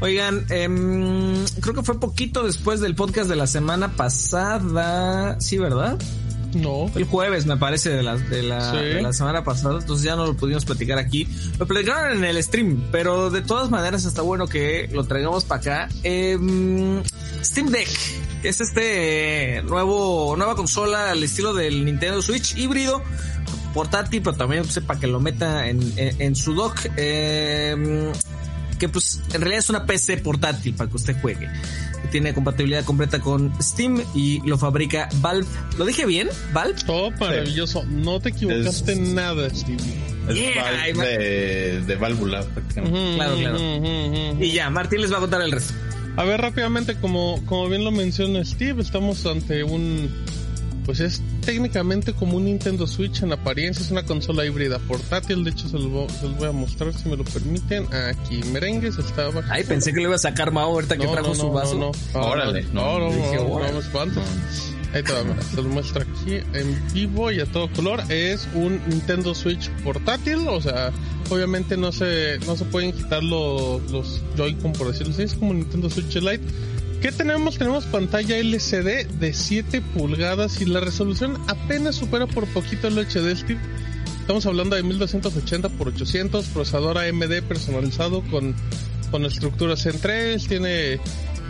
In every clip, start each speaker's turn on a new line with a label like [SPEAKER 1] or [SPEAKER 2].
[SPEAKER 1] Oigan, em, creo que fue poquito después del podcast de la semana pasada. Sí, ¿verdad?
[SPEAKER 2] No.
[SPEAKER 1] El jueves, me parece, de la, de la, de la semana pasada. Entonces ya no lo pudimos platicar aquí. Lo platicaron en el stream, pero de todas maneras está bueno que lo traigamos para acá. Em, Steam Deck, que es este nuevo, nueva consola al estilo del Nintendo Switch híbrido portátil, pero también pues, para que lo meta en, en, su dock. Eh, que pues en realidad es una PC portátil para que usted juegue. Tiene compatibilidad completa con Steam y lo fabrica Valve. ¿Lo dije bien? ¿Valve?
[SPEAKER 2] Todo maravilloso. No te equivocaste en nada, Steam.
[SPEAKER 3] Es Valve de, de válvula.
[SPEAKER 1] claro, claro. y ya, Martín les va a contar el resto.
[SPEAKER 2] A ver, rápidamente, como, como bien lo menciona Steve, estamos ante un pues es técnicamente como un Nintendo Switch en apariencia, es una consola híbrida portátil, de hecho se los, voy a mostrar si me lo permiten. Aquí merengues estaba.
[SPEAKER 1] Ay, pensé que le iba a sacar Mao ahorita que trajo su vaso.
[SPEAKER 3] No, no, Órale,
[SPEAKER 2] no, no, no, no, espanto. Ahí te va, se lo muestra aquí en vivo y a todo color. Es un Nintendo Switch portátil, o sea, obviamente no se, no se pueden quitar los, los Joy-Con por decirlo así, es como un Nintendo Switch Lite ¿Qué tenemos? Tenemos pantalla LCD de 7 pulgadas y la resolución apenas supera por poquito el HD Steve. Estamos hablando de 1280 x 800, procesador AMD personalizado con, con estructuras en 3, tiene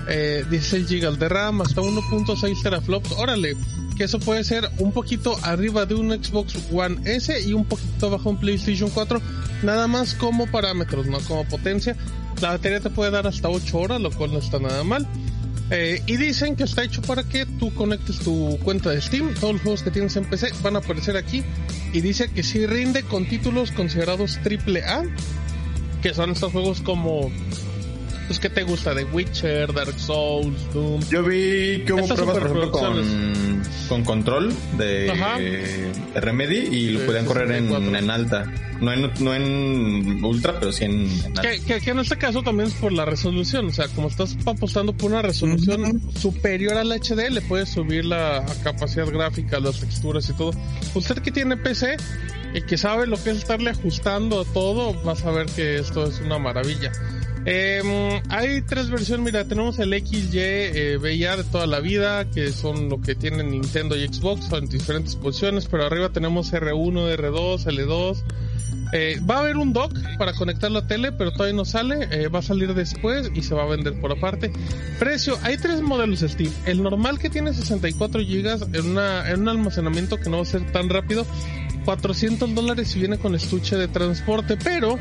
[SPEAKER 2] eh, 16 GB de RAM, hasta 1.6 teraflops. Órale, que eso puede ser un poquito arriba de un Xbox One S y un poquito abajo un PlayStation 4, nada más como parámetros, no como potencia. La batería te puede dar hasta 8 horas, lo cual no está nada mal. Eh, y dicen que está hecho para que tú conectes tu cuenta de Steam. Todos los juegos que tienes en PC van a aparecer aquí. Y dice que sí rinde con títulos considerados AAA. Que son estos juegos como pues, ¿qué te gusta? ¿De Witcher, Dark Souls, Doom?
[SPEAKER 3] Yo vi que hubo pruebas, por ejemplo, con, con control de, Remedy y lo podían correr en, en, alta. No en, no en ultra, pero sí en, alta.
[SPEAKER 2] Que, que, en este caso también es por la resolución. O sea, como estás apostando por una resolución superior al HD, le puedes subir la capacidad gráfica, las texturas y todo. Usted que tiene PC y que sabe lo que es estarle ajustando a todo, vas a ver que esto es una maravilla. Eh, hay tres versiones, mira, tenemos el XY eh, VIA de toda la vida, que son lo que tienen Nintendo y Xbox en diferentes posiciones, pero arriba tenemos R1, R2, L2. Eh, va a haber un dock para conectar la tele, pero todavía no sale, eh, va a salir después y se va a vender por aparte. Precio, hay tres modelos Steam. El normal que tiene 64 GB en, una, en un almacenamiento que no va a ser tan rápido, 400 dólares y viene con estuche de transporte, pero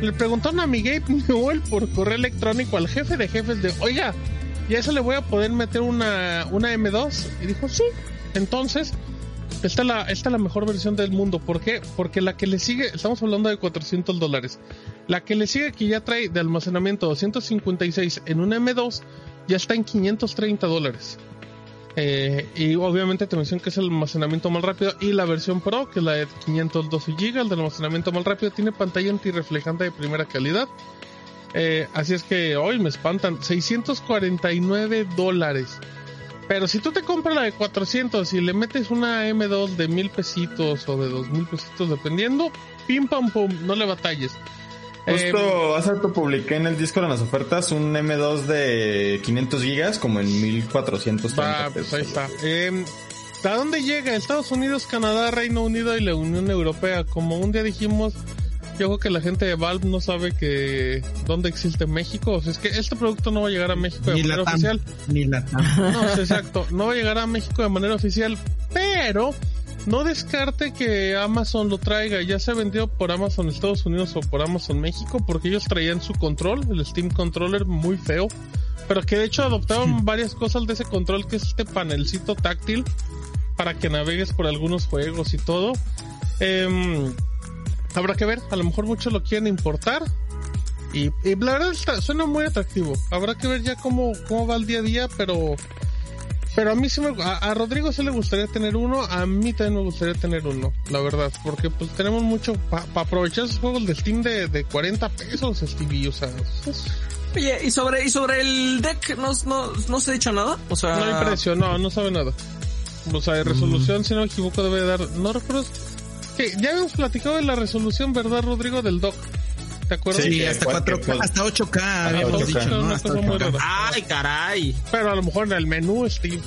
[SPEAKER 2] le preguntaron a mi Gabe Newell por correo electrónico al jefe de jefes de, oiga, ¿y a eso le voy a poder meter una, una M2? Y dijo, sí. Entonces, esta es, la, esta es la mejor versión del mundo. ¿Por qué? Porque la que le sigue, estamos hablando de 400 dólares. La que le sigue que ya trae de almacenamiento 256 en una M2 ya está en 530 dólares. Eh, y obviamente te menciono que es el almacenamiento más rápido. Y la versión Pro, que es la de 512 GB, el de almacenamiento más rápido, tiene pantalla antirreflejante de primera calidad. Eh, así es que hoy me espantan. 649 dólares. Pero si tú te compras la de 400 y le metes una M2 de mil pesitos o de dos mil pesitos, dependiendo, pim pam pum, no le batalles.
[SPEAKER 3] Justo eh, hace rato publiqué en el Discord en las ofertas un M2 de 500 gigas como en 1400
[SPEAKER 2] ah, pues ahí está. Eh, ¿A dónde llega? Estados Unidos, Canadá, Reino Unido y la Unión Europea. Como un día dijimos, yo creo que la gente de Valve no sabe que dónde existe México. O sea, es que este producto no va a llegar a México de manera oficial.
[SPEAKER 1] Ni la
[SPEAKER 2] No, exacto. No va a llegar a México de manera oficial, pero no descarte que Amazon lo traiga. Ya se vendió por Amazon Estados Unidos o por Amazon México porque ellos traían su control, el Steam Controller muy feo. Pero que de hecho adoptaron varias cosas de ese control que es este panelcito táctil para que navegues por algunos juegos y todo. Em, habrá que ver, a lo mejor muchos lo quieren importar. Y, y la verdad suena muy atractivo. Habrá que ver ya cómo, cómo va el día a día, pero pero a mí sí me, a, Rodrigo sí le gustaría tener uno, a mí también me gustaría tener uno, la verdad, porque pues tenemos mucho para aprovechar esos juegos de Steam de, de 40 pesos, Stevie, o sea,
[SPEAKER 1] Oye, ¿y sobre, y sobre el deck no, no, no se ha dicho nada? O sea...
[SPEAKER 2] No hay precio, no, no sabe nada. O sea, de resolución, si no me equivoco, debe dar, no recuerdo, que ya habíamos platicado de la resolución, ¿verdad, Rodrigo, del dock? ¿Te acuerdas?
[SPEAKER 4] Sí, hasta 4K, hasta 8K, habíamos dicho, ¿no?
[SPEAKER 1] Ay, caray.
[SPEAKER 2] Pero a lo mejor en el menú, Steve.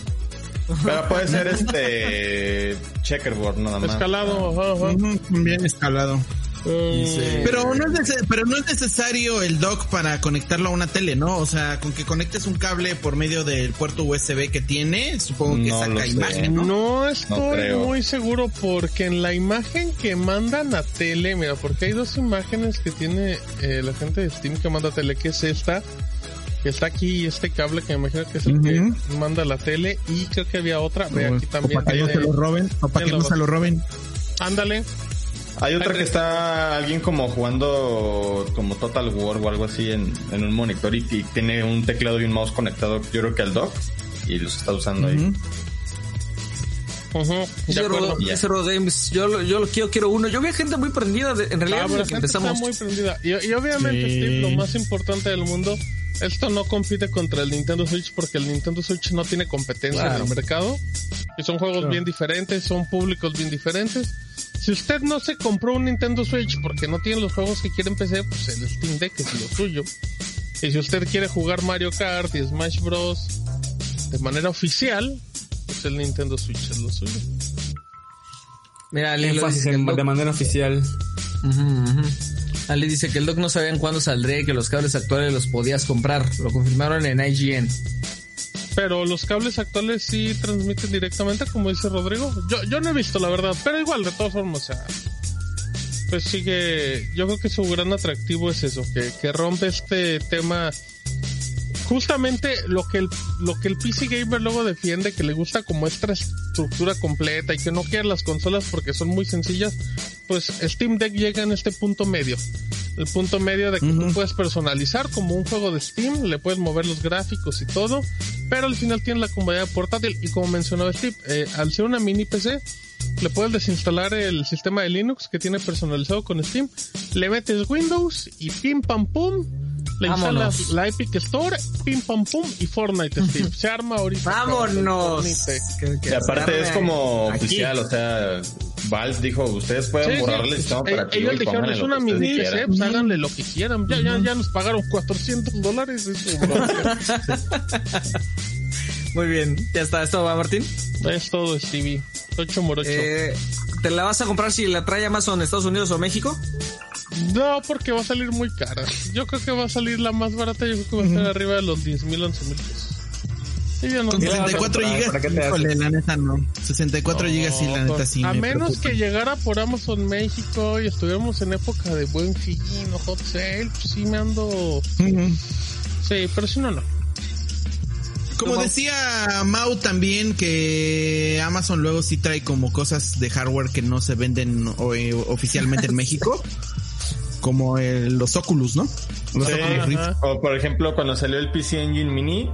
[SPEAKER 3] Pero puede ser este checkerboard nada más.
[SPEAKER 2] Escalado,
[SPEAKER 4] bien escalado. Pero no, es pero no es necesario el dock para conectarlo a una tele, ¿no? O sea, con que conectes un cable por medio del puerto USB que tiene, supongo que saca imagen.
[SPEAKER 2] No, no estoy muy seguro porque en la imagen que mandan a tele, mira, porque hay dos imágenes que tiene eh, la gente de Steam que manda a tele, que es esta, que está aquí este cable que me imagino que es el que manda la tele y creo que había otra, ve aquí también.
[SPEAKER 4] para que no se lo roben, o para que no se lo roben.
[SPEAKER 2] Ándale.
[SPEAKER 3] Hay otra que está alguien como jugando como Total War o algo así en, un monitor y, tiene un teclado y un mouse conectado, yo creo que al dock, y los está usando ahí.
[SPEAKER 1] yo, yo, quiero, quiero uno. Yo vi gente muy prendida, en realidad,
[SPEAKER 2] ah, empezamos. muy prendida. Y, obviamente, Steve, lo más importante del mundo, esto no compite contra el Nintendo Switch porque el Nintendo Switch no tiene competencia en el mercado. Y son juegos bien diferentes, son públicos bien diferentes. Si usted no se compró un Nintendo Switch porque no tiene los juegos que quiere en PC, pues el Steam Deck es lo suyo. Y si usted quiere jugar Mario Kart y Smash Bros. de manera oficial, pues el Nintendo Switch es lo suyo.
[SPEAKER 1] Mira, Ali dice de manera oficial. Ali dice que el dock no sabían cuándo saldría y que los cables actuales los podías comprar. Lo confirmaron en IGN.
[SPEAKER 2] Pero los cables actuales sí transmiten directamente, como dice Rodrigo. Yo, yo no he visto, la verdad, pero igual, de todas formas, o sea, pues sigue. Yo creo que su gran atractivo es eso, que, que rompe este tema. Justamente lo que el lo que el PC gamer luego defiende, que le gusta como esta estructura completa y que no quiere las consolas porque son muy sencillas, pues Steam Deck llega en este punto medio el punto medio de que tú puedes personalizar como un juego de Steam, le puedes mover los gráficos y todo, pero al final tiene la comodidad portátil y como mencionaba Steve, eh, al ser una mini PC, le puedes desinstalar el sistema de Linux que tiene personalizado con Steam, le metes Windows y pim pam pum, le instalas la Epic Store, pim pam pum y Fortnite Steve. Se arma ahorita.
[SPEAKER 1] Vámonos.
[SPEAKER 3] y aparte es como oficial, o sea, Valve dijo, ustedes pueden borrarle el sistema
[SPEAKER 2] eh, Ellos dijeron, es una mini PC, pues háganle lo que quieran. Ya, ya, ya nos pagaron 400 dólares.
[SPEAKER 1] Muy bien, ya está. ¿Esto va, Martín?
[SPEAKER 2] Es todo, Stevie. Ocho morocho. Eh,
[SPEAKER 1] ¿Te la vas a comprar si la trae Amazon Estados Unidos o México?
[SPEAKER 2] No, porque va a salir muy cara. Yo creo que va a salir la más barata. Yo creo que va a estar arriba de los 10 mil, 11 mil pesos.
[SPEAKER 4] Con 64 gigas, la neta no. 64 gigas sí, la neta sí.
[SPEAKER 2] A menos que llegara por Amazon México y estuviéramos en época de buen fin o hot sale, pues sí me ando. Sí, pero si no, no.
[SPEAKER 4] Como decía Mau también que Amazon luego sí trae como cosas de hardware que no se venden eh, oficialmente en México. como los Oculus, ¿no? Los
[SPEAKER 3] Oculus Rift. O por ejemplo, cuando salió el PC Engine Mini,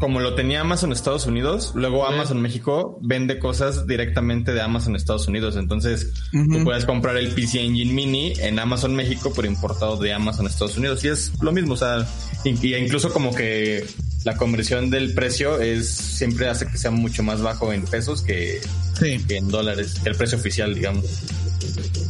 [SPEAKER 3] como lo tenía Amazon Estados Unidos, luego Amazon México vende cosas directamente de Amazon Estados Unidos. Entonces, tú puedes comprar el PC Engine Mini en Amazon México, pero importado de Amazon Estados Unidos. Y es lo mismo, o sea, incluso como que la conversión del precio es siempre hace que sea mucho más bajo en pesos que, en dólares, el precio oficial, digamos.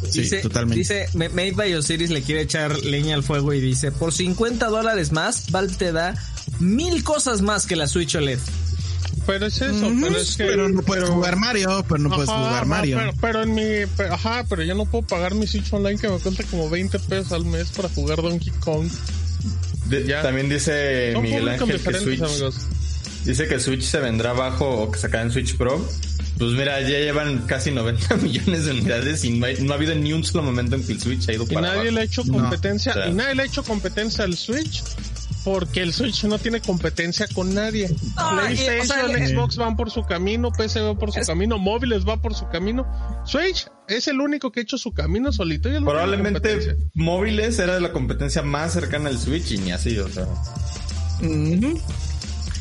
[SPEAKER 1] Sí, dice, totalmente. Dice, Made by Osiris le quiere echar leña al fuego y dice, por 50 dólares más, Valve te da mil cosas más que la Switch OLED.
[SPEAKER 2] Pero es eso, pero es que...
[SPEAKER 4] Pero no puedes jugar Mario, pero no puedes jugar Mario.
[SPEAKER 2] Pero, en mi... ajá, pero yo no puedo pagar mi Switch Online que me cuesta como 20 pesos al mes para jugar Donkey Kong.
[SPEAKER 3] también dice Miguel Ángel que Switch... Dice que Switch se vendrá bajo o que sacará en Switch Pro. Pues mira, ya llevan casi 90 millones de unidades y no, ha habido ni un solo momento en que el Switch ha ido para
[SPEAKER 2] y nadie le ha hecho competencia, y nadie le ha hecho competencia al Switch porque el Switch no tiene competencia con nadie. PlayStation, Xbox van por su camino, PC va por su camino, móviles va por su camino. Switch es el único que ha hecho su camino solito. Y
[SPEAKER 3] Probablemente móviles era la competencia más cercana al Switch y ni así, o sea.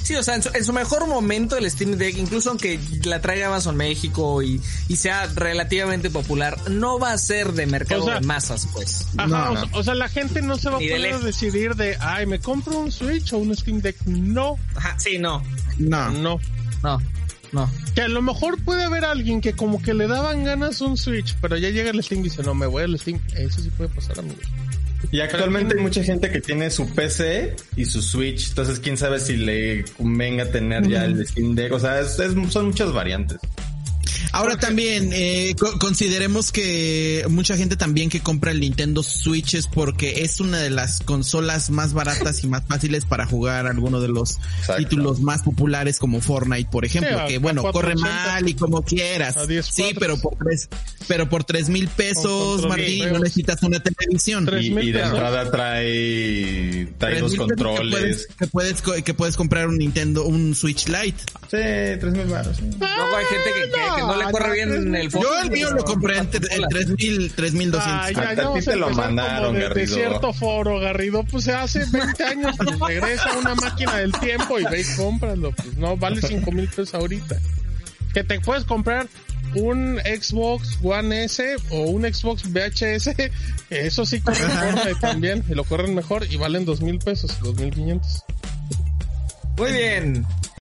[SPEAKER 1] Sí, o sea, en su, mejor momento el Steam Deck, incluso aunque la traiga Amazon México y, sea relativamente popular, no va a ser de mercado de masas, pues.
[SPEAKER 2] Ajá, O, sea, la gente no se va a poder decidir de, ay, ¿me compro un Switch o un Steam Deck? No.
[SPEAKER 1] Ajá, sí, no.
[SPEAKER 2] No. No.
[SPEAKER 1] No. No.
[SPEAKER 2] Que a lo mejor puede haber alguien que como que le daban ganas un Switch, pero ya llega el Steam y dice, no, me voy al Steam. Eso sí puede pasar, amigos.
[SPEAKER 3] Y actualmente hay mucha gente que tiene su PC y su Switch, entonces quién sabe si le convenga tener ya el Steam Deck, o sea, son muchas variantes.
[SPEAKER 4] Ahora también eh, consideremos que mucha gente también que compra el Nintendo Switch es porque es una de las consolas más baratas y más fáciles para jugar alguno de los títulos más populares como Fortnite, por ejemplo, que bueno, corre mal y como quieras. Sí, pero por tres, pero por tres mil pesos, Martín, no necesitas una televisión.
[SPEAKER 3] Y, y, de entrada trae, trae dos controles.
[SPEAKER 4] Que puedes, que puedes, comprar un Nintendo, un Switch Lite.
[SPEAKER 3] Sí, tres mil baros.
[SPEAKER 1] Luego hay gente que, que, no le corre bien el
[SPEAKER 4] Yo el mío lo compré en, tres mil, tres mil doscientos.
[SPEAKER 3] A ti te lo mandaron,
[SPEAKER 2] de, de, cierto foro, Garrido, pues hace 20 años pues, regresa una máquina del tiempo y ve y cómpralo. Pues no, vale cinco mil pesos ahorita. Que te puedes comprar un Xbox One S o un Xbox VHS, eso sí corre mejor también, y lo corren mejor y valen dos mil pesos, dos mil quinientos.
[SPEAKER 1] Muy bien.